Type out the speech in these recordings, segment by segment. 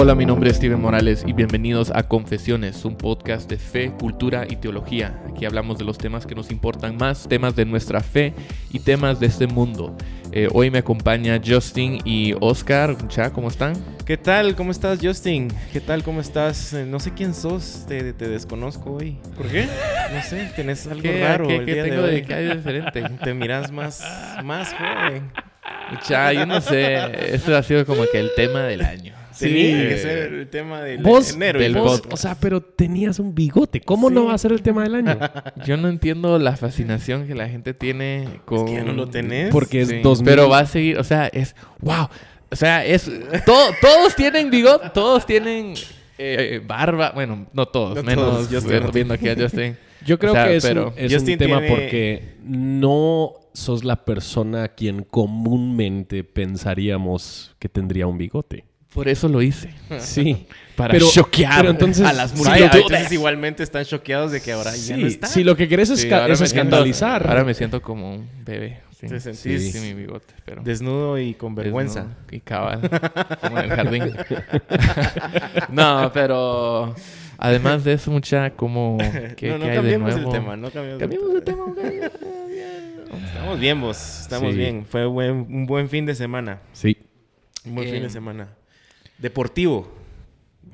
Hola, mi nombre es Steven Morales y bienvenidos a Confesiones, un podcast de fe, cultura y teología. Aquí hablamos de los temas que nos importan más, temas de nuestra fe y temas de este mundo. Eh, hoy me acompaña Justin y Oscar. Cha, ¿cómo están? ¿Qué tal? ¿Cómo estás, Justin? ¿Qué tal? ¿Cómo estás? Eh, No sé quién sos, te, te desconozco hoy. ¿Por qué? No sé, tenés algo ¿Qué, raro qué- el qué día tengo de hoy. de diferente? Te miras más, más joven. Cha, yo no sé. Este ha sido como que el tema del año. Tenía que ser el tema del Vos, enero. del y vos, podcast. o sea, pero tenías un bigote. ¿Cómo no va a ser el tema del año? Yo no entiendo la fascinación que la gente tiene con... que ya no lo tenés. Porque es Sí, 2000. Pero va a seguir, o sea, es wow. O sea, es to- todos tienen bigote, todos tienen eh, barba, bueno, no todos, No menos todos, Justin. viendo- viendo aquí a Justin. Yo creo O sea, que es, pero un, es Justin un tema tiene- porque no sos la persona a quien comúnmente pensaríamos que tendría un bigote. Por eso lo hice, Sí. para Pero- choquear pero entonces- a las Sí, multitudes. entonces igualmente están choqueados de que ahora ya no Sí, está. si lo que querés es, Sí, ca- ahora es me siento- escandalizar. ahora me siento como un bebé. Sí, Te sentís sí, mi bigote, pero Desnudo y con vergüenza. desnudo y cabal, como en el jardín. no, pero además de eso, mucha como ¿qué, no, no qué hay de cambiemos el nuevo? tema, no cambiemos, Cambiemos el tema. Estamos bien, vos. Estamos Sí. bien. Fue buen- un buen fin de semana. Sí. Un buen Eh, fin de semana. Deportivo.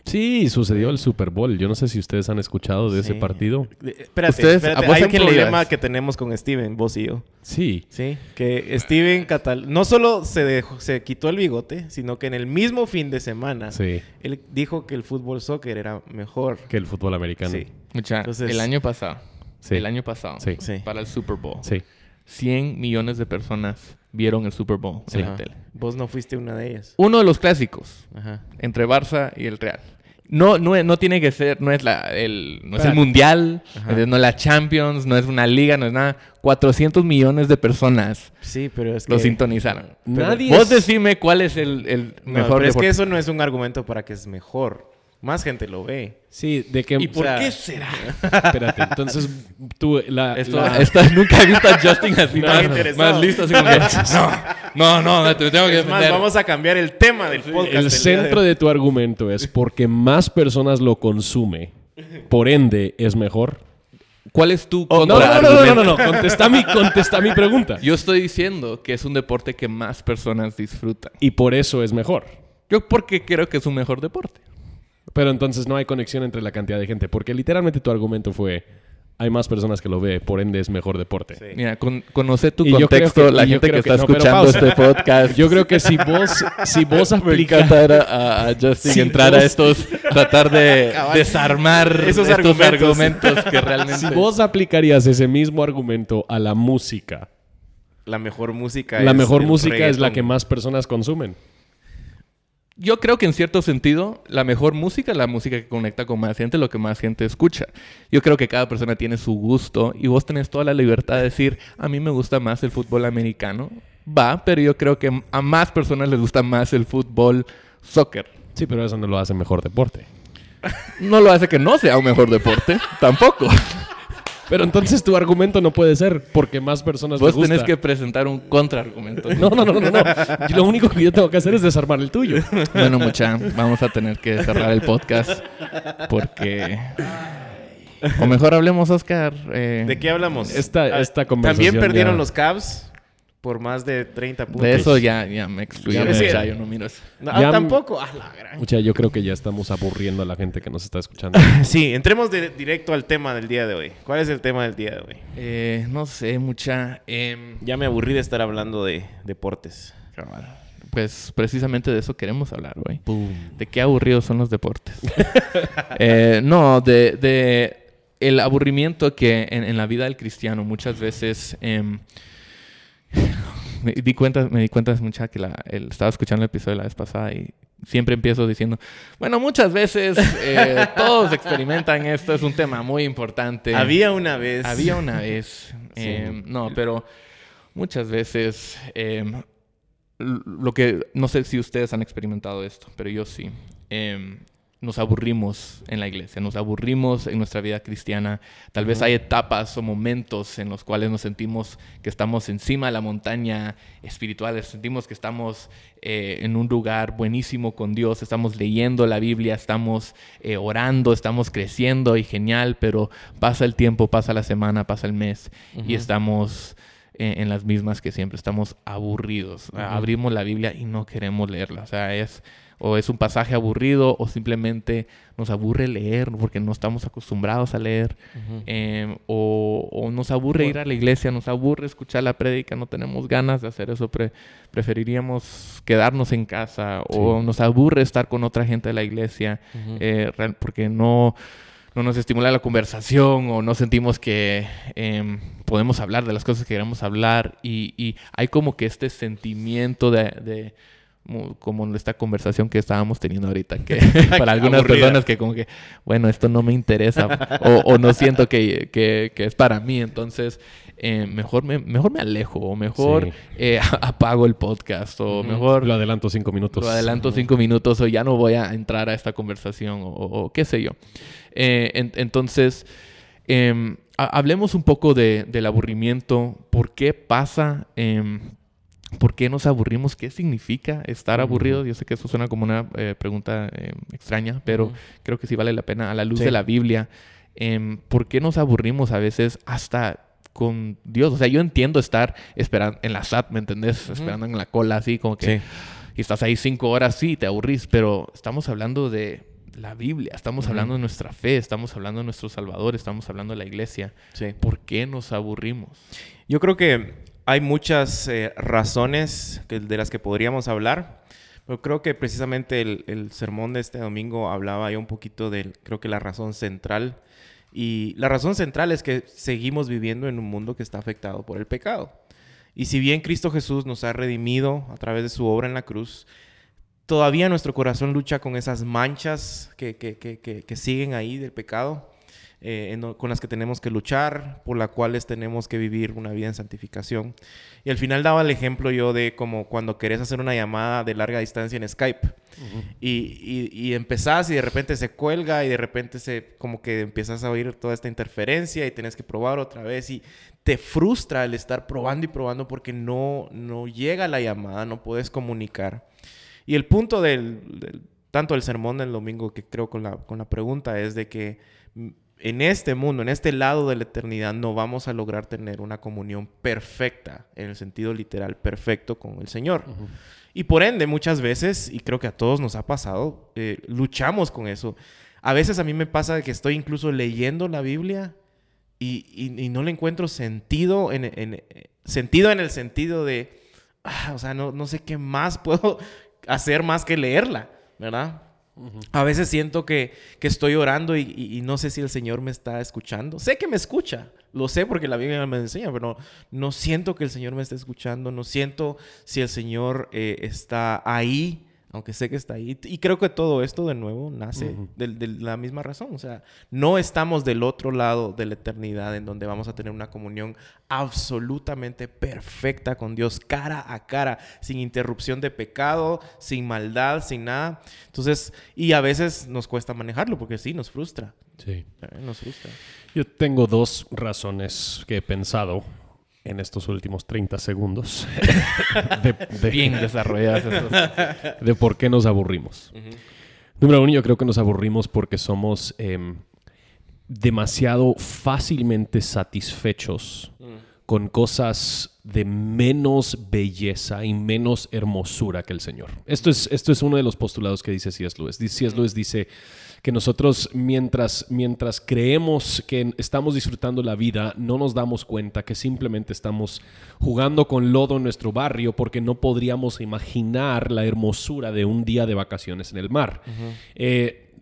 Sí, sucedió el Super Bowl. Yo no sé si ustedes han escuchado de ese partido. Espérate, Ustedes- espérate. ¿a vos Hay le problema ibas? que tenemos con Steven, vos y yo. Sí. Sí, que Steven Catal no solo se, dejó- se quitó el bigote, sino que en el mismo fin de semana Sí. él dijo que el fútbol soccer era mejor. Que el fútbol americano. Sí, Mucha, Entonces- el año pasado, Sí. el año pasado, Sí. Sí. para el Super Bowl, Sí. 100 millones de personas vieron el Super Bowl en la Ajá. tele. Vos no fuiste una de ellas. Uno de los clásicos Ajá. entre Barça y el Real. No, no, no tiene que ser, no es, la, el, no es el. Mundial, Ajá. no es la Champions, no es una liga, no es nada. 400 millones de personas Sí, pero es lo sintonizaron. Nadie Vos es- decime cuál es el, el No, mejor pero es que eso no es un argumento para que es mejor. Más gente lo ve. Sí, de que... ¿Y por sea- qué será? Espérate, entonces tú... La, Esto, la- esto- nunca he visto a Justin así No, más, más listo, así como que, no, no, no, te tengo que Es más, defender. vamos a cambiar el tema del podcast. el centro hoy. de tu argumento es porque más personas lo consume, por ende es mejor. ¿Cuál es tu Oh, no, no, no, no, no, no, contesta mi, contesta mi pregunta. Yo estoy diciendo que es un deporte que más personas disfrutan. Y por eso es mejor. Yo porque creo que es un mejor deporte. Pero entonces no hay conexión entre la cantidad de gente, porque literalmente tu argumento fue hay más personas que lo ve, por ende es mejor deporte. Sí. Mira, con, conoce tu Y yo creo contexto, que- la gente que está no, escuchando este podcast. Yo creo que si vos, si vos aplicas a, a Justin Si entrar a estos, tratar de desarmar Esos estos argumentos. argumentos que realmente... si vos aplicarías ese mismo argumento a la música, La mejor música la es mejor música es la que más personas consumen. Yo creo que en cierto sentido, la mejor música es la música que conecta con más gente, lo que más gente escucha. Yo creo que cada persona tiene su gusto y vos tenés toda la libertad de decir, a mí me gusta más el fútbol americano. Va, pero yo creo que a más personas les gusta más el fútbol soccer. Sí, pero eso no lo hace mejor deporte. No lo hace que no sea un mejor deporte, tampoco. Pero entonces tu argumento no puede ser porque más personas Vos les gusta. tenés que presentar un contraargumento. No, no, no, no, no. Yo Lo único que yo tengo que hacer es desarmar el tuyo. Bueno, mucha, vamos a tener que cerrar el podcast porque... O mejor hablemos, Oscar. eh, ¿De qué hablamos? Esta- Ah, esta conversación También perdieron ya- los Cavs por más de 30 puntos. De eso ya, ya me excluyeron. Ya me- yo no miro eso. No, Ya- tampoco. Ah, la gran- Mucha, yo creo que ya estamos aburriendo a la gente que nos está escuchando. Sí, entremos de- directo al tema del día de hoy. ¿Cuál es el tema del día de hoy? Eh, no sé, mucha... em, Ya me aburrí de estar hablando de deportes. cabal. pues precisamente de eso queremos hablar hoy. De qué aburridos son los deportes. Eh, no, de, de el aburrimiento que en, en la vida del cristiano muchas veces... em, me di cuenta, me di cuenta mucha que la, el- estaba escuchando el episodio la vez pasada y siempre empiezo diciendo, bueno, muchas veces eh, todos experimentan esto, es un tema muy importante. Había una vez. Había una vez. eh, no, pero muchas veces. eh, l- lo que. No sé si ustedes han experimentado esto, pero yo sí. Nos aburrimos en la iglesia, nos aburrimos en nuestra vida cristiana. Tal vez hay etapas o momentos en los cuales nos sentimos que estamos encima de la montaña espiritual, sentimos que estamos eh, en un lugar buenísimo con Dios, estamos leyendo la Biblia, estamos eh, orando, estamos creciendo y genial, pero pasa el tiempo, pasa la semana, pasa el mes y estamos eh, en, las mismas que siempre, estamos aburridos. Abrimos la Biblia y no queremos leerla, o sea, es o es un pasaje aburrido o simplemente nos aburre leer porque no estamos acostumbrados a leer em, o, nos aburre ir a la iglesia, nos aburre escuchar la prédica, no tenemos ganas de hacer eso, preferiríamos quedarnos en casa o nos aburre estar con otra gente de la iglesia eh, porque no no nos estimula la conversación o no sentimos que em, podemos hablar de las cosas que queremos hablar y, hay como que este sentimiento de como esta conversación que estábamos teniendo ahorita, que para algunas personas que como que, bueno, esto no me interesa o, no siento que, que, es para mí, entonces eh, mejor, me, mejor me alejo o mejor eh, apago el podcast o mejor... Lo adelanto cinco minutos. Lo adelanto cinco minutos o ya no voy a entrar a esta conversación o, qué sé yo. Eh, entonces, em, hablemos un poco de, del aburrimiento, por qué pasa... ¿Por qué nos aburrimos? ¿Qué significa estar aburrido? Yo sé que eso suena como una eh, pregunta eh, extraña, pero creo que sí vale la pena a la luz de la Biblia. Em, ¿Por qué nos aburrimos a veces hasta con Dios? O sea, yo entiendo estar esperando en la SAT, ¿me entendés? Esperando en la cola, así como que... Y estás ahí cinco horas, sí, te aburrís, pero estamos hablando de la Biblia, estamos hablando de nuestra fe, estamos hablando de nuestro Salvador, estamos hablando de la iglesia. ¿Por qué nos aburrimos? Yo creo que hay muchas eh, razones de las que podríamos hablar, pero creo que precisamente el, sermón de este domingo hablaba ya un poquito de, creo que la razón central. Y la razón central es que seguimos viviendo en un mundo que está afectado por el pecado. Y si bien Cristo Jesús nos ha redimido a través de su obra en la cruz, todavía nuestro corazón lucha con esas manchas que, que siguen ahí del pecado. Eh, con las que tenemos que luchar, por las cuales tenemos que vivir una vida en santificación. Y al final daba el ejemplo yo de como cuando querés hacer una llamada de larga distancia en Skype y, y, empezás y de repente se cuelga y de repente se como que empiezas a oír toda esta interferencia y tienes que probar otra vez y te frustra el estar probando y probando porque no, no llega la llamada, no puedes comunicar. Y el punto del, tanto el sermón del domingo que creo con la, con la pregunta es de que en este mundo, en este lado de la eternidad, no vamos a lograr tener una comunión perfecta, en el sentido literal, perfecto con el Señor. Y por ende, muchas veces, y creo que a todos nos ha pasado, eh, luchamos con eso. A veces a mí me pasa que estoy incluso leyendo la Biblia y, no le encuentro sentido en, sentido en el sentido de, ah, o sea, no, no sé qué más puedo hacer más que leerla, ¿verdad? A veces siento que, estoy orando y, no sé si el Señor me está escuchando. Sé que me escucha, lo sé porque la Biblia me enseña, pero no, siento que el Señor me esté escuchando, no siento si el Señor eh, está ahí aunque sé que está ahí. Y creo que todo esto de nuevo nace de, la misma razón. O sea, no estamos del otro lado de la eternidad en donde vamos a tener una comunión absolutamente perfecta con Dios, cara a cara, sin interrupción de pecado, sin maldad, sin nada. Entonces, y a veces nos cuesta manejarlo porque sí, nos frustra. Sí. Eh, nos frustra. Yo tengo dos razones que he pensado en estos últimos 30 segundos de, bien desarrolladas de por qué nos aburrimos. Número uno, yo creo que nos aburrimos porque somos em, demasiado fácilmente satisfechos mm. con cosas de menos belleza y menos hermosura que el Señor. Esto es, esto es uno de los postulados que dice C.S. Lewis. C.S. Lewis dice que nosotros mientras, mientras creemos que estamos disfrutando la vida, no nos damos cuenta que simplemente estamos jugando con lodo en nuestro barrio porque no podríamos imaginar la hermosura de un día de vacaciones en el mar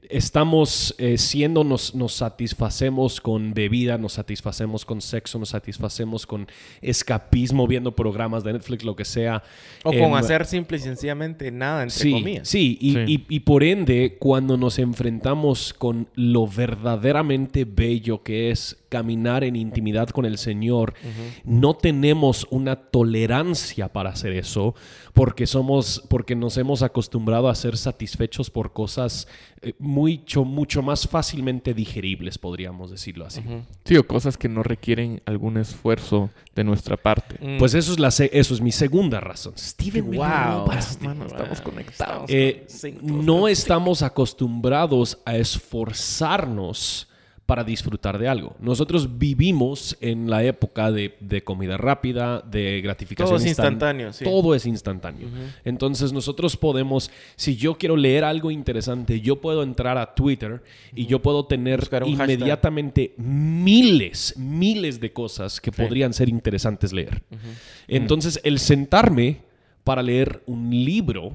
estamos eh, siendo, nos, nos, satisfacemos con bebida, nos satisfacemos con sexo, nos satisfacemos con escapismo, viendo programas de Netflix, lo que sea. O con em, hacer simple y sencillamente nada, entre sí, comillas. Sí, y, Y, y, por ende, cuando nos enfrentamos con lo verdaderamente bello que es caminar en intimidad con el Señor, no tenemos una tolerancia para hacer eso porque somos, porque nos hemos acostumbrado a ser satisfechos por cosas eh, mucho, mucho más fácilmente digeribles, podríamos decirlo así. Sí, o cosas que no requieren algún esfuerzo de nuestra parte. Mm. Pues eso es, la eso es mi segunda razón. Steven, wow, estamos conectados. Eh, no estamos acostumbrados a esforzarnos para disfrutar de algo. Nosotros vivimos en la época de, comida rápida, de gratificación. Todo es instantáneo. Todo es instantáneo. Entonces nosotros podemos, si yo quiero leer algo interesante, yo puedo entrar a Twitter y yo puedo tener inmediatamente miles, miles de cosas que podrían ser interesantes leer. Entonces el sentarme para leer un libro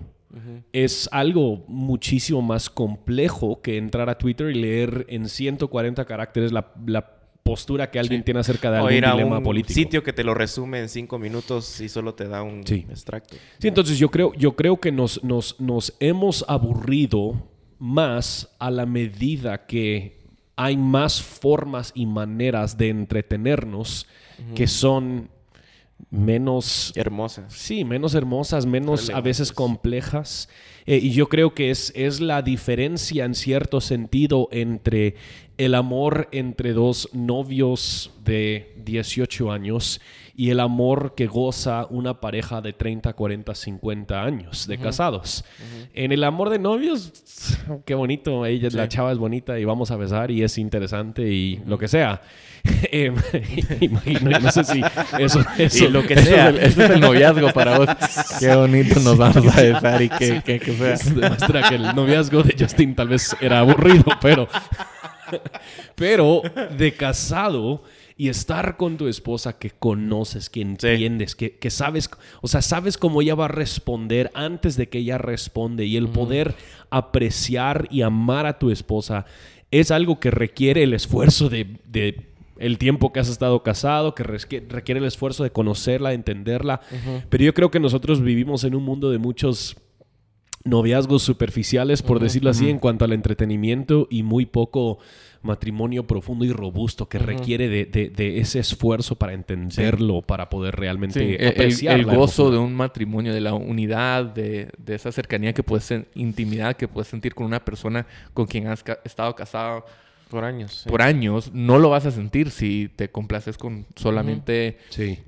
es algo muchísimo más complejo que entrar a Twitter y leer en 140 caracteres la, postura que alguien tiene acerca de algún dilema político. sitio que te lo resume en cinco minutos y solo te da un extracto. Sí, entonces yo creo, yo creo que nos, nos, nos hemos aburrido más a la medida que hay más formas y maneras de entretenernos que son menos hermosas. Sí, menos hermosas, menos a veces complejas. Eh, y yo creo que es, es la diferencia en cierto sentido entre el amor entre dos novios de 18 años y el amor que goza una pareja de 30, 40, 50 años de casados. En el amor de novios, qué bonito, ella, la chava es bonita y vamos a besar y es interesante y lo que sea. Em, imagino, no sé si eso, eso lo que sea. Ese es, el, noviazgo para vos. Qué bonito nos vamos a besar y que, que, que sea. demuestra que el noviazgo de Justin tal vez era aburrido, pero... pero de casado y estar con tu esposa que conoces, que entiendes, que, sabes, o sea, sabes cómo ella va a responder antes de que ella responde y el poder apreciar y amar a tu esposa es algo que requiere el esfuerzo de, el tiempo que has estado casado, que requiere el esfuerzo de conocerla, de entenderla. Pero yo creo que nosotros vivimos en un mundo de muchos noviazgos superficiales, por decirlo así, en cuanto al entretenimiento y muy poco matrimonio profundo y robusto que requiere de, ese esfuerzo para entenderlo, para poder realmente apreciar. El, gozo de un matrimonio, de la unidad, de, esa cercanía que puedes, intimidad que puedes sentir con una persona con quien has estado casado. Por años. Por años. No lo vas a sentir si te complaces con solamente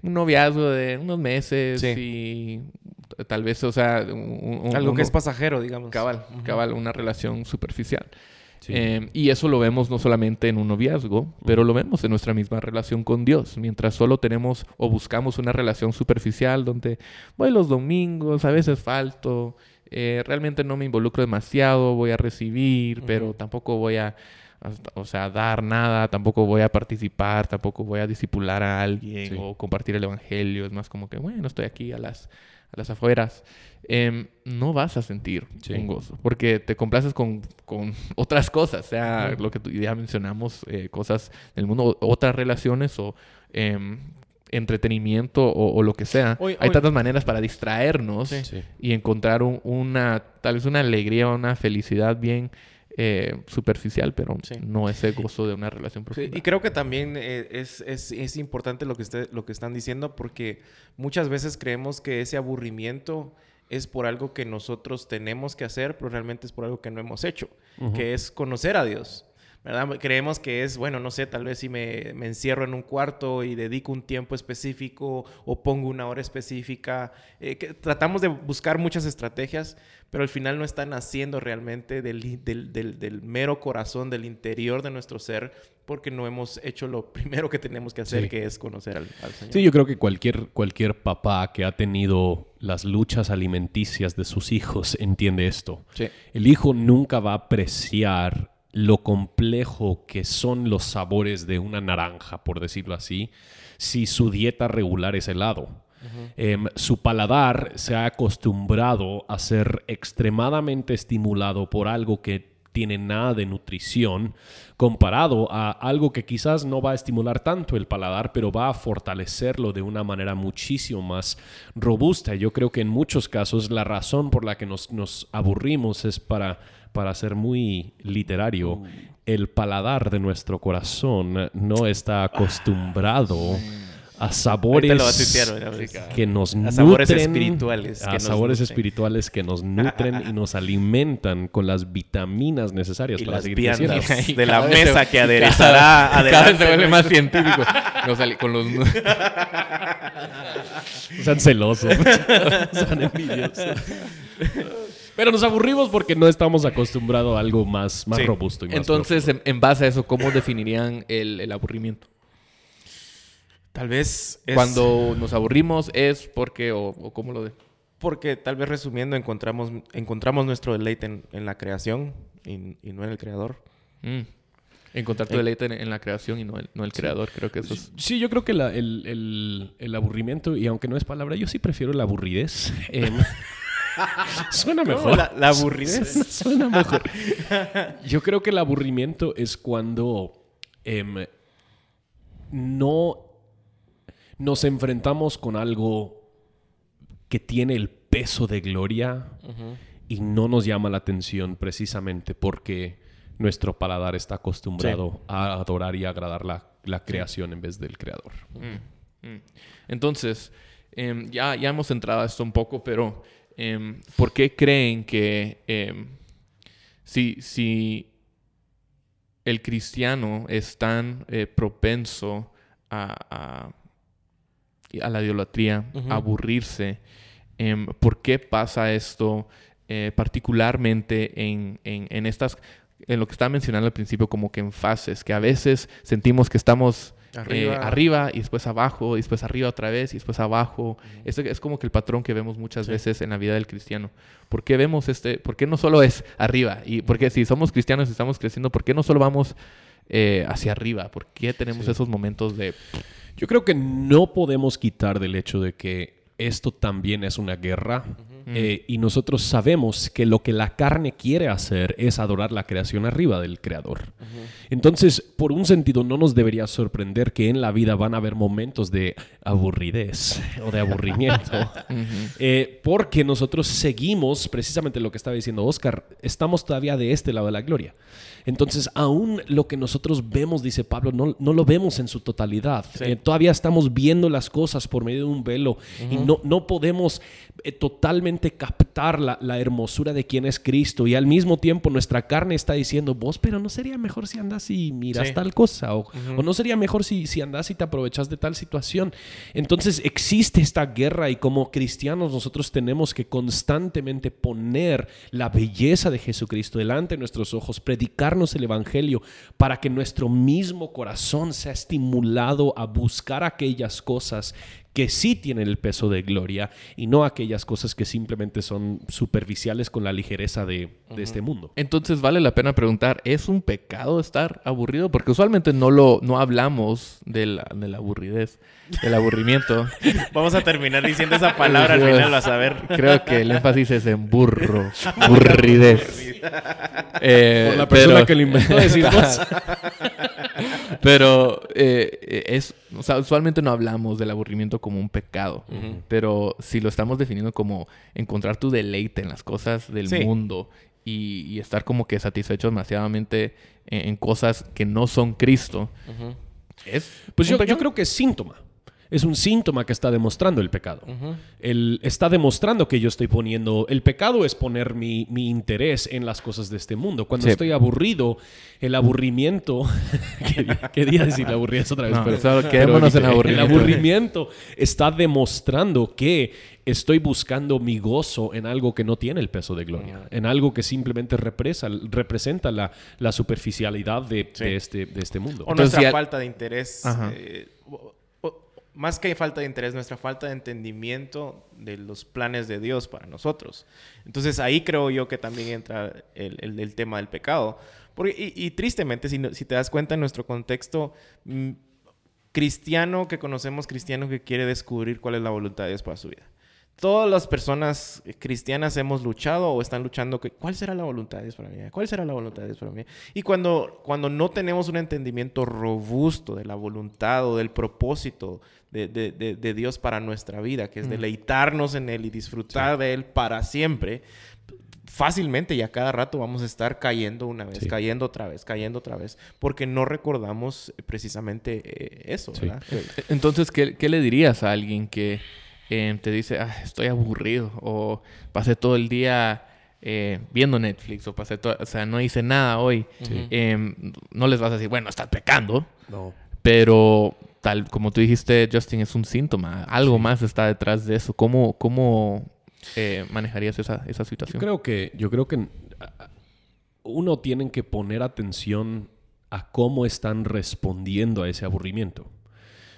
un noviazgo de unos meses y tal vez, o sea... Algo que es pasajero, digamos. Cabal, cabal, una relación superficial. Em, y eso lo vemos no solamente en un noviazgo, pero lo vemos en nuestra misma relación con Dios. Mientras solo tenemos o buscamos una relación superficial donde voy los domingos, a veces falto, eh, realmente no me involucro demasiado, voy a recibir, pero tampoco voy a, o sea, dar nada, tampoco voy a participar, tampoco voy a disipular a alguien o compartir el evangelio. Es más como que, bueno, estoy aquí a las a las afueras, em, no vas a sentir un gozo, porque te complaces con, con otras cosas, sea lo que ya mencionamos, eh, cosas del mundo, otras relaciones o em, entretenimiento o, lo que sea. Hay tantas maneras para distraernos y encontrar una, tal vez una alegría, una felicidad bien eh, superficial, pero no ese gozo de una relación profunda. y creo que también eh, es, es, es, importante lo que, lo que están diciendo porque muchas veces creemos que ese aburrimiento es por algo que nosotros tenemos que hacer, pero realmente es por algo que no hemos hecho, que es conocer a Dios. ¿Verdad? Creemos que es, bueno, no sé, tal vez si me, me, encierro en un cuarto y dedico un tiempo específico o pongo una hora específica. Eh, tratamos de buscar muchas estrategias, pero al final no están haciendo realmente del, del, del, mero corazón, del interior de nuestro ser, porque no hemos hecho lo primero que tenemos que hacer, que es conocer al, Señor. Sí, yo creo que cualquier, cualquier papá que ha tenido las luchas alimenticias de sus hijos entiende esto. El hijo nunca va a apreciar lo complejo que son los sabores de una naranja, por decirlo así, si su dieta regular es helado. Em, su paladar se ha acostumbrado a ser extremadamente estimulado por algo que tiene nada de nutrición comparado a algo que quizás no va a estimular tanto el paladar, pero va a fortalecerlo de una manera muchísimo más robusta. Yo creo que en muchos casos la razón por la que nos, nos aburrimos es para para ser muy literario, el paladar de nuestro corazón no está acostumbrado a sabores que nos nutren, a sabores espirituales, a sabores espirituales que nos nutren y nos alimentan con las vitaminas necesarias para seguir creciendo. de la mesa que aderezará. Cada, vez se vuelve más científico. con los sean celosos, sean envidiosos. Pero nos aburrimos porque no estamos acostumbrados a algo más, más robusto. Y más Entonces, en, base a eso, ¿cómo definirían el, aburrimiento? Tal vez Cuando nos aburrimos es porque, o, cómo lo de... Porque tal vez resumiendo, encontramos, encontramos nuestro deleite en, la creación y, no en el creador. Mm. Encontrar tu eh, deleite en, la creación y no el, no el creador, creo que eso es... Sí, yo creo que el, aburrimiento, y aunque no es palabra, yo sí prefiero la aburridez. Em, Suena mejor. la, aburridez. Suena mejor. Yo creo que el aburrimiento es cuando em, no nos enfrentamos con algo que tiene el peso de gloria y no nos llama la atención precisamente porque nuestro paladar está acostumbrado a adorar y agradar la, creación en vez del creador. Mm, mm. Entonces, em, ya, ya hemos entrado a esto un poco, pero Em, ¿por qué creen que em, si, el cristiano es tan eh, propenso a, a, la idolatría, a aburrirse, em, ¿por qué pasa esto eh, particularmente en, en, estas, en lo que estaba mencionando al principio, como que en fases, que a veces sentimos que estamos eh, arriba. y después abajo, y después arriba otra vez y después abajo. es como que el patrón que vemos muchas veces en la vida del cristiano. ¿Por qué vemos este? ¿Por qué no solo es arriba? Y porque si somos cristianos y estamos creciendo, ¿por qué no solo vamos eh, hacia arriba? ¿Por qué tenemos esos momentos de... Yo creo que no podemos quitar del hecho de que esto también es una guerra eh, y nosotros sabemos que lo que la carne quiere hacer es adorar la creación arriba del creador. Entonces, por un sentido, no nos debería sorprender que en la vida van a haber momentos de aburridez o de aburrimiento, eh, porque nosotros seguimos precisamente lo que estaba diciendo Oscar, estamos todavía de este lado de la gloria. Entonces, aún lo que nosotros vemos, dice Pablo, no, no lo vemos en su totalidad. Eh, todavía estamos viendo las cosas por medio de un velo y no, no podemos totalmente captar la, hermosura de quién es Cristo. Y al mismo tiempo nuestra carne está diciendo, vos, pero no sería mejor si andas y miras tal cosa. O, o, no sería mejor si, si andas y te aprovechas de tal situación. Entonces existe esta guerra y como cristianos nosotros tenemos que constantemente poner la belleza de Jesucristo delante de nuestros ojos, predicar el Evangelio para que nuestro mismo corazón sea estimulado a buscar aquellas cosas que sí tienen el peso de gloria y no aquellas cosas que simplemente son superficiales con la ligereza de, este mundo. Entonces vale la pena preguntar, ¿es un pecado estar aburrido? Porque usualmente no, lo, no hablamos de la, de la aburridez, del aburrimiento. Vamos a terminar diciendo esa palabra al final, vas a ver. Creo que el énfasis es en burro, aburridez. Eh, Por la persona que lo inventó decimos. Pero eh, es, usualmente no hablamos del aburrimiento como un pecado, pero si lo estamos definiendo como encontrar tu deleite en las cosas del mundo y, estar como que satisfecho demasiadamente en, cosas que no son Cristo, es... Pues yo, yo creo que es síntoma es un síntoma que está demostrando el pecado. Él está demostrando que yo estoy poniendo, el pecado es poner mi, interés en las cosas de este mundo. Cuando estoy aburrido, el aburrimiento, quería decir la aburridez otra vez, pero, en aburrimiento. El aburrimiento está demostrando que estoy buscando mi gozo en algo que no tiene el peso de gloria, en algo que simplemente represa, representa la, superficialidad de, este, de este mundo. O nuestra falta de interés más que falta de interés, nuestra falta de entendimiento de los planes de Dios para nosotros. Entonces ahí creo yo que también entra el, tema del pecado. Porque, y, tristemente, si, si, te das cuenta en nuestro contexto mm, cristiano que conocemos, cristiano que quiere descubrir cuál es la voluntad de Dios para su vida todas las personas cristianas hemos luchado o están luchando cuál será la voluntad de Dios para mí, cuál será la voluntad de Dios para mí. Y cuando, cuando no tenemos un entendimiento robusto de la voluntad o del propósito de, de, de, Dios para nuestra vida, que es deleitarnos en Él y disfrutar de Él para siempre, fácilmente y a cada rato vamos a estar cayendo una vez, cayendo otra vez, cayendo otra vez, porque no recordamos precisamente eh, eso. ¿verdad? Eh, entonces, ¿qué, ¿qué, le dirías a alguien que eh, te dice, ah, estoy aburrido o pasé todo el día viendo Netflix o pasé todo, o sea, no hice nada hoy? Em, no les vas a decir, bueno, estás pecando. No. Pero tal como tú dijiste, Justin, es un síntoma. Algo más está detrás de eso. ¿Cómo, cómo eh, manejarías esa, esa situación? Yo creo que, yo creo que uno tiene que poner atención a cómo están respondiendo a ese aburrimiento.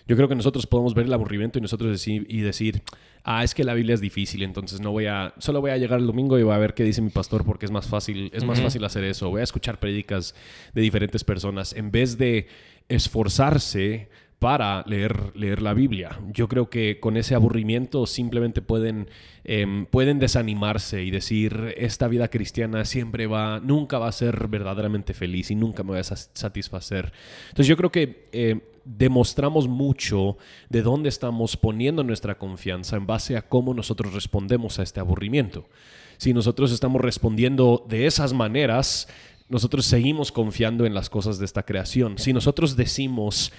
Yo creo que nosotros podemos ver el aburrimiento y nosotros decir, y decir, ah, es que la Biblia es difícil, entonces no voy a, solo voy a llegar el domingo y voy a ver qué dice mi pastor porque es más fácil, es más fácil hacer eso. Voy a escuchar prédicas de diferentes personas en vez de esforzarse para leer, leer la Biblia. Yo creo que con ese aburrimiento simplemente pueden, em, pueden desanimarse y decir, esta vida cristiana siempre va, nunca va a ser verdaderamente feliz y nunca me va a satisfacer. Entonces yo creo que em, demostramos mucho de dónde estamos poniendo nuestra confianza en base a cómo nosotros respondemos a este aburrimiento. Si nosotros estamos respondiendo de esas maneras, nosotros seguimos confiando en las cosas de esta creación. Si nosotros decimos,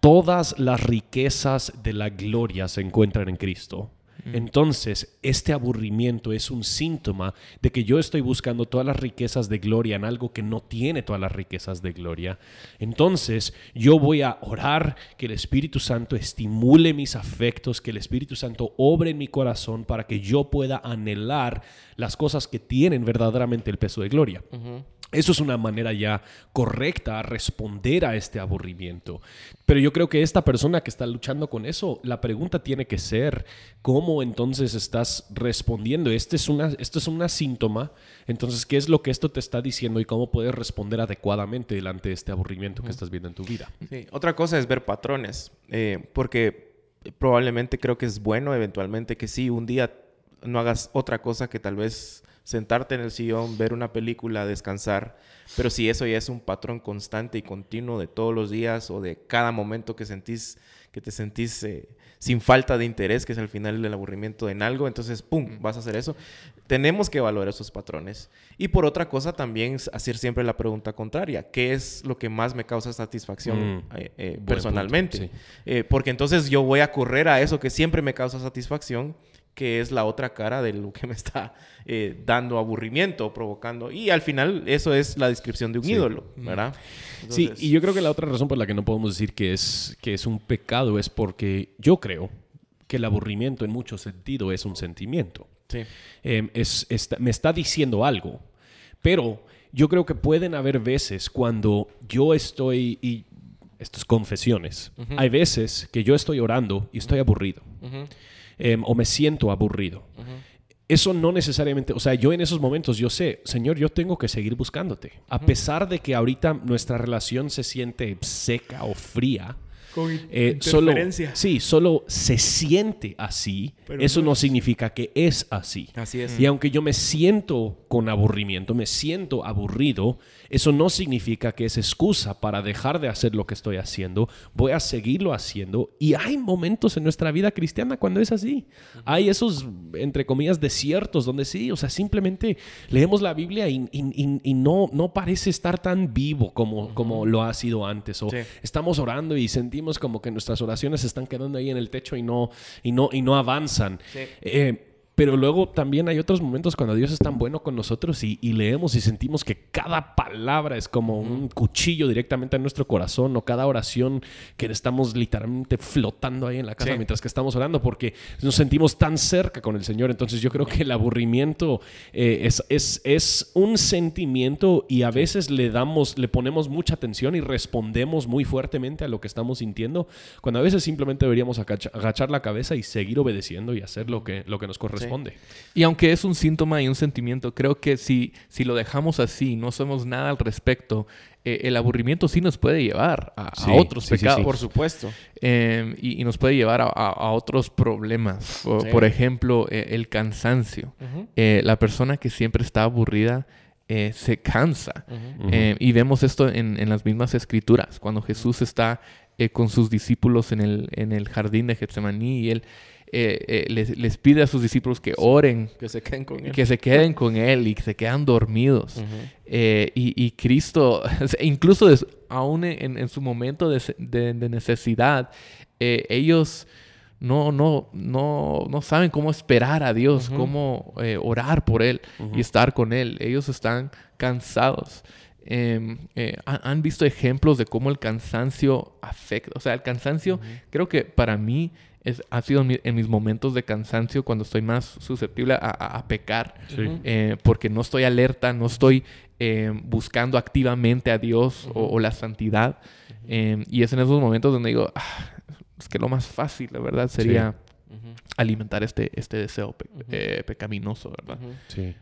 todas las riquezas de la gloria se encuentran en Cristo. Mm. Entonces, este aburrimiento es un síntoma de que yo estoy buscando todas las riquezas de gloria en algo que no tiene todas las riquezas de gloria. Entonces, yo voy a orar que el Espíritu Santo estimule mis afectos, que el Espíritu Santo obre en mi corazón para que yo pueda anhelar las cosas que tienen verdaderamente el peso de gloria. Eso es una manera ya correcta a responder a este aburrimiento. Pero yo creo que esta persona que está luchando con eso, la pregunta tiene que ser, ¿cómo entonces estás respondiendo? Este es una, esto es una síntoma. Entonces, ¿qué es lo que esto te está diciendo y cómo puedes responder adecuadamente delante de este aburrimiento que estás viendo en tu vida? Sí. Otra cosa es ver patrones, eh, porque probablemente creo que es bueno eventualmente que sí, un día no hagas otra cosa que tal vez sentarte en el sillón, ver una película, descansar. Pero si eso ya es un patrón constante y continuo de todos los días o de cada momento que sentís, que te sentís eh, sin falta de interés, que es al final el aburrimiento en algo, entonces, ¡pum!, vas a hacer eso. Tenemos que evaluar esos patrones. Y por otra cosa, también hacer siempre la pregunta contraria. ¿Qué es lo que más me causa satisfacción mm. eh, eh, personalmente? porque entonces yo voy a correr a eso que siempre me causa satisfacción que es la otra cara de lo que me está eh, dando aburrimiento, provocando. Y al final eso es la descripción de un ídolo, ¿verdad? Sí, y yo creo que la otra razón por la que no podemos decir que es, que es un pecado es porque yo creo que el aburrimiento en mucho sentido es un sentimiento. Sí. Em, es, me está diciendo algo, pero yo creo que pueden haber veces cuando yo estoy, y estas confesiones, hay veces que yo estoy orando y estoy aburrido. Em, o me siento aburrido. Eso no necesariamente, o sea, yo en esos momentos yo sé, Señor, yo tengo que seguir buscándote. A pesar de que ahorita nuestra relación se siente seca o fría, con eh, solo, sí, solo se siente así. eso no, significa que es así. Así es. Y aunque yo me siento con aburrimiento, me siento aburrido, eso no significa que es excusa para dejar de hacer lo que estoy haciendo. Voy a seguirlo haciendo. Y hay momentos en nuestra vida cristiana cuando es así. Hay esos, entre comillas, desiertos donde sí, o sea, simplemente leemos la Biblia y, no, no parece estar tan vivo como, como lo ha sido antes. O estamos orando y sentimos como que nuestras oraciones están quedando ahí en el techo y no, y no, y no avanzan. Eh, pero luego también hay otros momentos cuando Dios es tan bueno con nosotros y, leemos y sentimos que cada palabra es como un cuchillo directamente en nuestro corazón o cada oración que estamos literalmente flotando ahí en la casa mientras que estamos orando porque nos sentimos tan cerca con el Señor. Entonces yo creo que el aburrimiento eh, es, es, es, un sentimiento y a veces le damos, le ponemos mucha atención y respondemos muy fuertemente a lo que estamos sintiendo cuando a veces simplemente deberíamos agachar la cabeza y seguir obedeciendo y hacer lo que, lo que nos corresponde. Y aunque es un síntoma y un sentimiento, creo que si, si lo dejamos así, no somos nada al respecto, eh, el aburrimiento sí nos puede llevar a, otros pecados. por supuesto. Em, y, nos puede llevar a, otros problemas. Por, ejemplo, eh, el cansancio. Eh, la persona que siempre está aburrida se cansa. Em, y vemos esto en, en, las mismas escrituras. Cuando Jesús está con sus discípulos en el, en el jardín de Getsemaní y él eh, les, les, pide a sus discípulos que oren. Que se queden con Él. Que se queden con Él y que se quedan dormidos. y, y, Cristo, incluso aún en, en, su momento de, de, necesidad, ellos no, no, no, no saben cómo esperar a Dios, cómo orar por Él y estar con Él. Ellos están cansados. Em, eh, han visto ejemplos de cómo el cansancio afecta. O sea, el cansancio, creo que para mí es, ha sido en mis momentos de cansancio cuando estoy más susceptible a, pecar, eh, porque no estoy alerta, no estoy em, buscando activamente a Dios o, la santidad. Em, y es en esos momentos donde digo, ah, es que lo más fácil, la verdad, sería alimentar este, este deseo eh, pecaminoso, ¿verdad? Sí.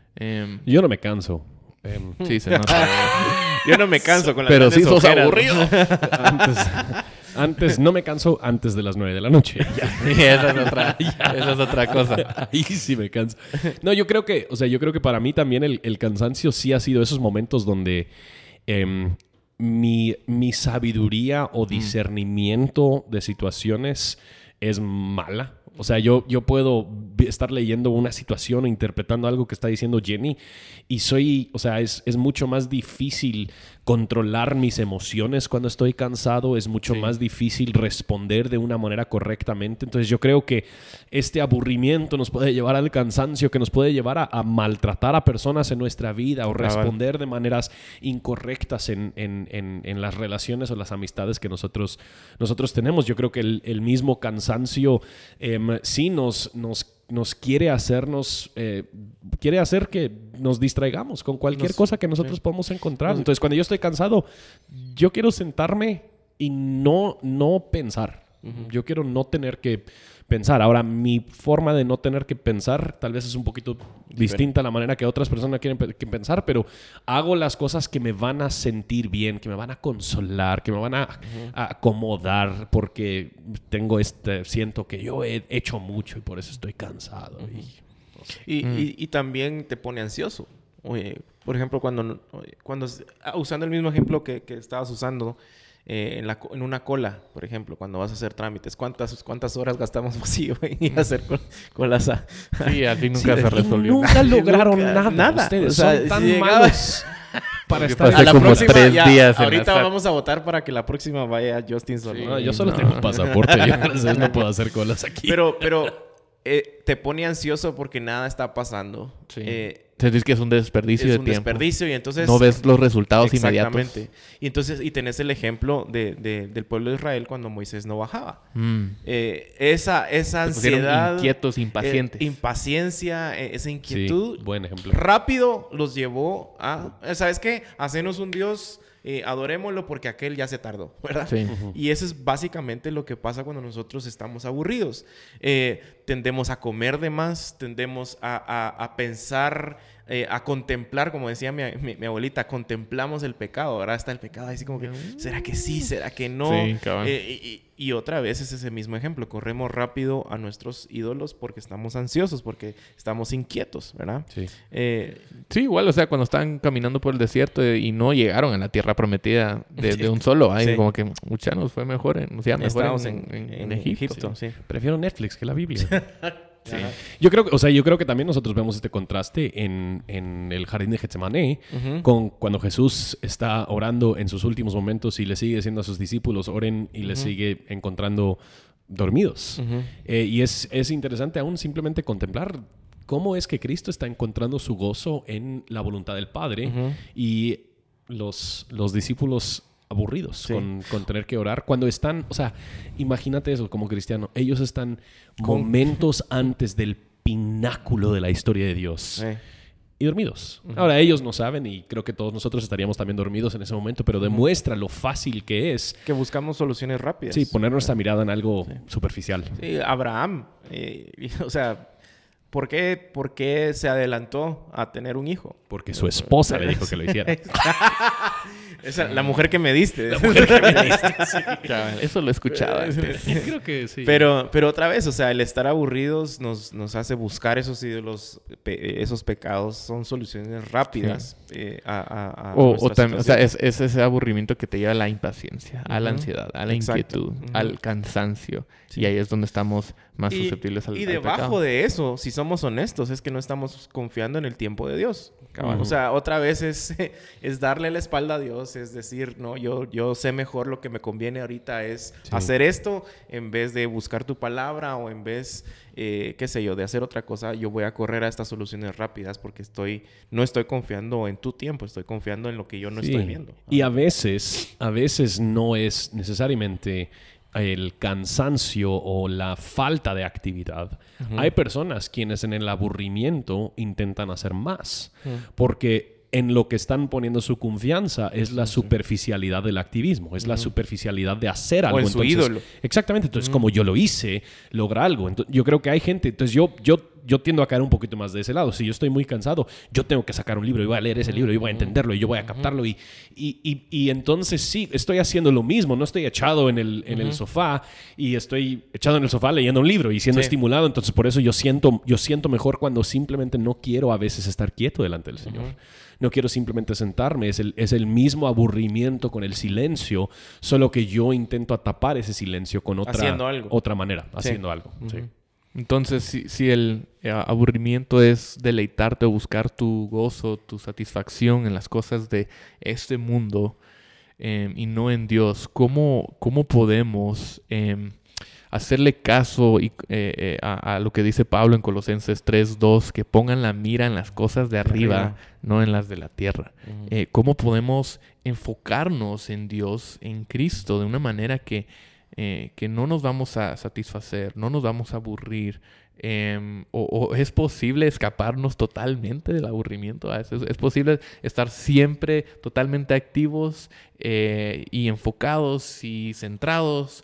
Yo no me canso. Em, sí, se Yo no me canso con la Pero sí sos aburrido. Antes, no me canso antes de las 9 de la noche. esa, es otra, esa es otra cosa. Ahí sí me canso. No, yo creo que, o sea, yo creo que para mí también el, cansancio sí ha sido esos momentos donde em, mi, mi, sabiduría o discernimiento de situaciones es mala. O sea, yo, yo puedo estar leyendo una situación o interpretando algo que está diciendo Jenny y soy, o sea, es, es mucho más difícil controlar mis emociones cuando estoy cansado, es mucho más difícil responder de una manera correctamente. Entonces yo creo que este aburrimiento nos puede llevar al cansancio, que nos puede llevar a, maltratar a personas en nuestra vida o responder de maneras incorrectas en, las relaciones o las amistades que nosotros, nosotros tenemos. Yo creo que el, mismo cansancio em, sí nos, nos nos quiere hacernos, eh, quiere hacer que nos distraigamos con cualquier cosa que nosotros podamos encontrar. Entonces, cuando yo estoy cansado, yo quiero sentarme y no, no pensar. Yo quiero no tener que pensar. Ahora, mi forma de no tener que pensar tal vez es un poquito distinta a la manera que otras personas quieren pensar, pero hago las cosas que me van a sentir bien, que me van a consolar, que me van a, acomodar, porque tengo este, siento que yo he hecho mucho y por eso estoy cansado. y, y, y, también te pone ansioso. por ejemplo, cuando, cuando usando el mismo ejemplo que, que estabas usando, eh, en, una cola, por ejemplo, cuando vas a hacer trámites. ¿Cuántas, cuántas horas gastamos así en hacer colas? A... Sí, así nunca se resolvió. Nunca lograron nada. Nada. Ustedes son tan malos. Para estar a la como próxima, tres días. ahorita vamos a votar para que la próxima vaya Justin solo. yo solo tengo pasaporte. yo no puedo hacer colas aquí. Pero, pero eh, te pone ansioso porque nada está pasando. Sí. Eh, Sentís que es un desperdicio de tiempo. Es un desperdicio y entonces... No ves los resultados inmediatos. Y entonces, y tenés el ejemplo de, del pueblo de Israel cuando Moisés no bajaba. Mm. Eh, esa, esa ansiedad... inquietos, impacientes. impaciencia, esa inquietud. buen ejemplo. Rápido los llevó a... ¿Sabes qué? Hacernos un Dios eh, adorémoslo porque aquel ya se tardó, ¿verdad? Sí. Y eso es básicamente lo que pasa cuando nosotros estamos aburridos. Eh, tendemos a comer de más, tendemos a, pensar, eh, a contemplar, como decía mi, abuelita, contemplamos el pecado, ahora está el pecado así como que, ¿será que sí? ¿Será que no? Sí, y, y otra vez es ese mismo ejemplo, corremos rápido a nuestros ídolos porque estamos ansiosos, porque estamos inquietos, ¿verdad? Sí. Eh, sí, igual, o sea, cuando están caminando por el desierto y no llegaron a la tierra prometida de, un solo, ahí como que, mucha nos fue mejor en, o sea, mejor en, Egipto. Prefiero Netflix que la Biblia. Yo creo que, o sea, yo creo que también nosotros vemos este contraste en, el jardín de Getsemaní, con cuando Jesús está orando en sus últimos momentos y le sigue diciendo a sus discípulos, oren y le sigue encontrando dormidos. Eh, y es, es interesante aún simplemente contemplar cómo es que Cristo está encontrando su gozo en la voluntad del Padre y los, los discípulos aburridos con, tener que orar. Cuando están, o sea, imagínate eso como cristiano, ellos están momentos antes del pináculo de la historia de Dios. Y dormidos. Ahora, ellos no saben y creo que todos nosotros estaríamos también dormidos en ese momento, pero demuestra lo fácil que es. Que buscamos soluciones rápidas. Sí, poner nuestra mirada en algo superficial. Sí, Abraham. Eh, o sea, ¿Por qué, ¿Por qué se adelantó a tener un hijo? Porque su esposa le dijo que lo hiciera. Esa, la mujer que me diste. La mujer que me diste. Eso lo escuchaba. Creo que sí. Pero, pero otra vez, o sea, el estar aburridos nos, nos hace buscar esos ídolos, pe- esos pecados. Son soluciones rápidas eh, a, a, a O, o nuestra tam- o sea, es, es ese aburrimiento que te lleva a la impaciencia, a la ansiedad, a la Exacto. inquietud, al cansancio. Y ahí es donde estamos más y, susceptibles al, y al debajo pecado. de eso, si somos honestos, es que no estamos confiando en el tiempo de Dios. Cabal. O sea, otra vez es, es darle la espalda a Dios, es decir, no, yo, yo sé mejor lo que me conviene ahorita es Sí. hacer esto en vez de buscar tu palabra o en vez, eh, qué sé yo, de hacer otra cosa, yo voy a correr a estas soluciones rápidas porque estoy, no estoy confiando en tu tiempo, estoy confiando en lo que yo no Sí. estoy viendo. Y a veces, a veces no es necesariamente el cansancio o la falta de actividad. Hay personas quienes en el aburrimiento intentan hacer más, porque en lo que están poniendo su confianza es la superficialidad del activismo, es la superficialidad de hacer algo. en su Entonces, ídolo. Exactamente, entonces como yo lo hice, logra algo. Entonces, yo creo que hay gente, entonces yo, yo, yo tiendo a caer un poquito más de ese lado. Si yo estoy muy cansado, yo tengo que sacar un libro y voy a leer ese libro y voy a entenderlo y yo voy a captarlo. Y, y, y, y entonces sí, estoy haciendo lo mismo, no estoy echado en el, en el sofá y estoy echado en el sofá leyendo un libro y siendo Sí. estimulado. Entonces por eso yo siento, yo siento mejor cuando simplemente no quiero a veces estar quieto delante del Señor. No quiero simplemente sentarme, es el, es el mismo aburrimiento con el silencio, solo que yo intento tapar ese silencio con otra, Haciendo algo. otra manera, haciendo algo. sí. Entonces, si, si el eh, aburrimiento es deleitarte o buscar tu gozo, tu satisfacción en las cosas de este mundo em, y no en Dios, ¿cómo, cómo podemos em, hacerle caso y, eh, eh, a, a lo que dice Pablo en Colosenses 3.2, que pongan la mira en las cosas de arriba, arriba. no en las de la tierra? ¿Cómo podemos enfocarnos en Dios, en Cristo, de una manera que eh, que no nos vamos a satisfacer, no nos vamos a aburrir. em, o, o es posible escaparnos totalmente del aburrimiento. veces. Es posible estar siempre totalmente activos eh, y enfocados y centrados.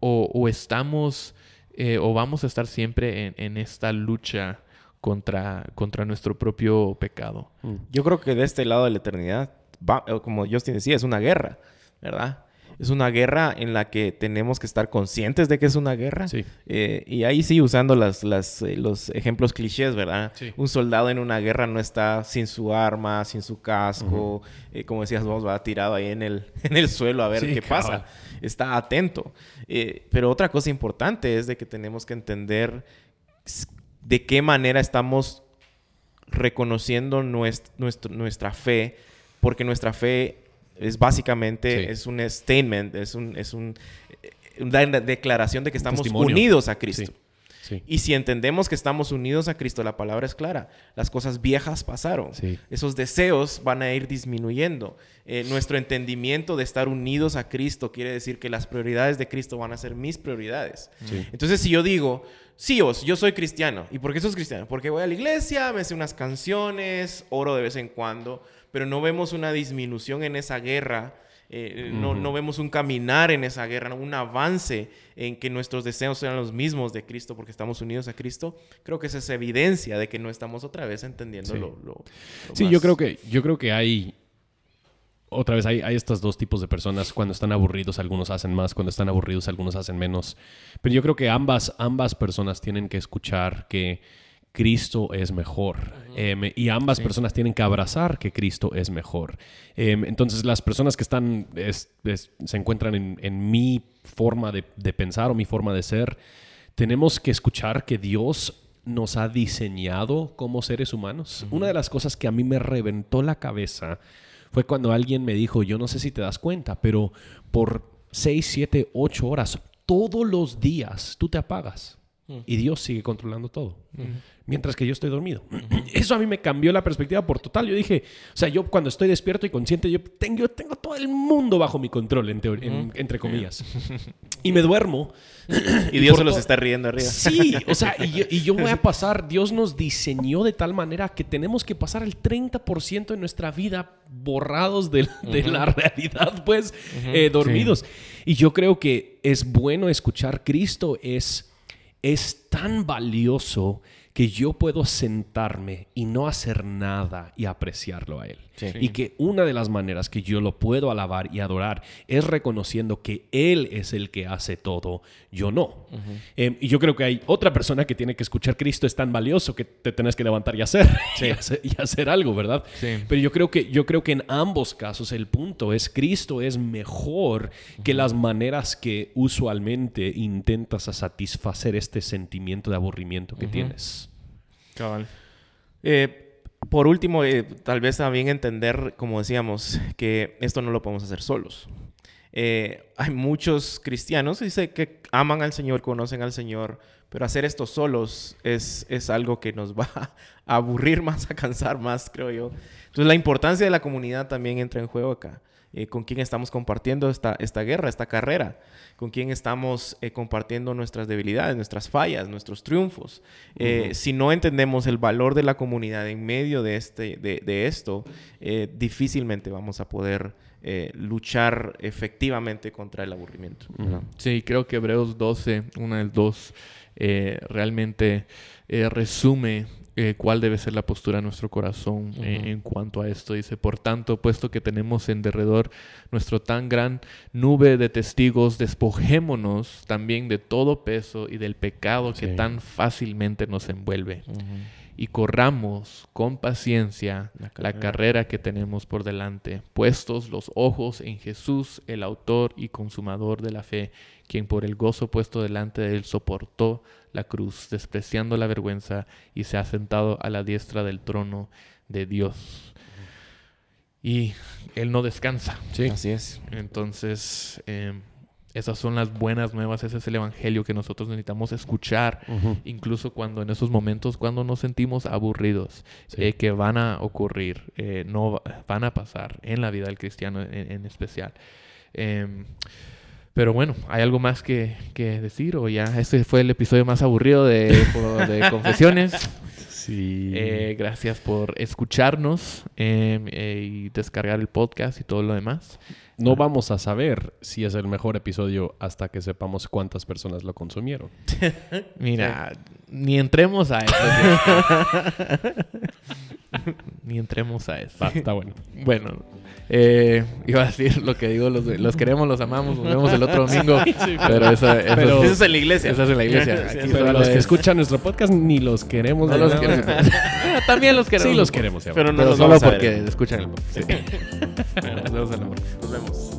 O, o estamos eh, o vamos a estar siempre en, en esta lucha contra, contra nuestro propio pecado. Yo creo que de este lado de la eternidad, va- como Justin decía, es una guerra, ¿verdad? Es una guerra en la que tenemos que estar conscientes de que es una guerra. Sí. Eh, y ahí sí, usando las, las, eh, los ejemplos clichés, ¿verdad? Sí. Un soldado en una guerra no está sin su arma, sin su casco, eh, como decías vos, va tirado ahí en el, en el suelo a ver Sí, qué pasa. Está atento. Pero otra cosa importante es de que tenemos que entender de qué manera estamos reconociendo nuestro- nuestra fe, porque nuestra fe es básicamente Sí. es un statement, es, un, es un, eh, una declaración de que estamos testimonio. unidos a Cristo. Sí. Sí. Y si entendemos que estamos unidos a Cristo, la palabra es clara. Las cosas viejas pasaron. Sí. Esos deseos van a ir disminuyendo. Eh, nuestro entendimiento de estar unidos a Cristo quiere decir que las prioridades de Cristo van a ser mis prioridades. Sí. Entonces, si yo digo, sí, os, yo soy cristiano. ¿Y por qué sos cristiano? Porque voy a la iglesia, me sé unas canciones, oro de vez en cuando, pero no vemos una disminución en esa guerra. eh, no, no vemos un caminar en esa guerra, un avance en que nuestros deseos sean los mismos de Cristo porque estamos unidos a Cristo. Creo que esa es evidencia de que no estamos otra vez entendiendo Sí. lo, lo- lo Sí, más- yo creo que, yo creo que hay. Otra vez, hay, hay estos dos tipos de personas. Cuando están aburridos, algunos hacen más. Cuando están aburridos, algunos hacen menos. Pero yo creo que ambas, ambas personas tienen que escuchar que Cristo es mejor. Em, y ambas personas tienen que abrazar que Cristo es mejor. Em, entonces, las personas que están, es- es- se encuentran en, en mi forma de, de pensar o mi forma de ser, tenemos que escuchar que Dios nos ha diseñado como seres humanos. Una de las cosas que a mí me reventó la cabeza fue cuando alguien me dijo, yo no sé si te das cuenta, pero por 6, 7, 8 horas, todos los días, tú te apagas. Y Dios sigue controlando todo. Mientras que yo estoy dormido. Eso a mí me cambió la perspectiva por total. Yo dije, o sea, yo cuando estoy despierto y consciente, yo tengo, yo tengo todo el mundo bajo mi control, en en- entre comillas. Y me duermo. Y Dios se los está riendo arriba. Sí, o sea, y yo, y yo voy a pasar, Dios nos diseñó de tal manera que tenemos que pasar el 30% de nuestra vida borrados de, de la realidad, pues, eh, dormidos. Y yo creo que es bueno escuchar Cristo, es, es tan valioso que yo puedo sentarme y no hacer nada y apreciarlo a Él. Y que una de las maneras que yo lo puedo alabar y adorar es reconociendo que Él es el que hace todo, yo no. Em, y yo creo que hay otra persona que tiene que escuchar Cristo es tan valioso que te tenés que levantar y hacer, y, hacer algo, ¿verdad? Pero yo creo, que, yo creo que en ambos casos el punto es Cristo es mejor que las maneras que usualmente intentas a satisfacer este sentimiento de aburrimiento que tienes. Cabal. Eh, por último, eh, tal vez también entender, como decíamos, que esto no lo podemos hacer solos. Eh, hay muchos cristianos dice, que aman al Señor, conocen al Señor, pero hacer esto solos es, es algo que nos va a aburrir más, a cansar más, creo yo. Entonces la importancia de la comunidad también entra en juego acá. Eh, con quién estamos compartiendo esta, esta guerra, esta carrera, con quién estamos eh, compartiendo nuestras debilidades, nuestras fallas, nuestros triunfos. Eh, si no entendemos el valor de la comunidad en medio de, este, de, de esto, difícilmente vamos a poder luchar efectivamente contra el aburrimiento. Sí, creo que Hebreos 12, una del dos, realmente resume eh, cuál debe ser la postura de nuestro corazón eh, en cuanto a esto. Dice, por tanto, puesto que tenemos en derredor nuestro tan gran nube de testigos, despojémonos también de todo peso y del pecado que tan fácilmente nos envuelve. Y corramos con paciencia la carrera que tenemos por delante, puestos los ojos en Jesús, el autor y consumador de la fe, quien por el gozo puesto delante de él soportó la cruz, despreciando la vergüenza, y se ha sentado a la diestra del trono de Dios. Y Él no descansa. Sí, así es. Entonces, em, esas son las buenas nuevas, ese es el Evangelio que nosotros necesitamos escuchar, incluso cuando en esos momentos, cuando nos sentimos aburridos, eh, que van a ocurrir, eh, no van a pasar en la vida del cristiano en, especial. Em, pero bueno, ¿hay algo más que, decir? O ya, este fue el episodio más aburrido de, Confesiones. Sí. Eh, gracias por escucharnos em, eh, y descargar el podcast y todo lo demás. No ah. vamos a saber si es el mejor episodio hasta que sepamos cuántas personas lo consumieron. Mira, ni entremos a eso. ni entremos a eso. está bueno. Bueno, eh, iba a decir lo que digo, los, queremos, los amamos, nos vemos el otro domingo. pero, eso, es en la iglesia. Eso es en la iglesia. pero los que escuchan nuestro podcast ni los queremos. No los queremos. También los queremos. Sí los queremos. Pero no solo porque escuchan el podcast. nos vemos en la Nos vemos.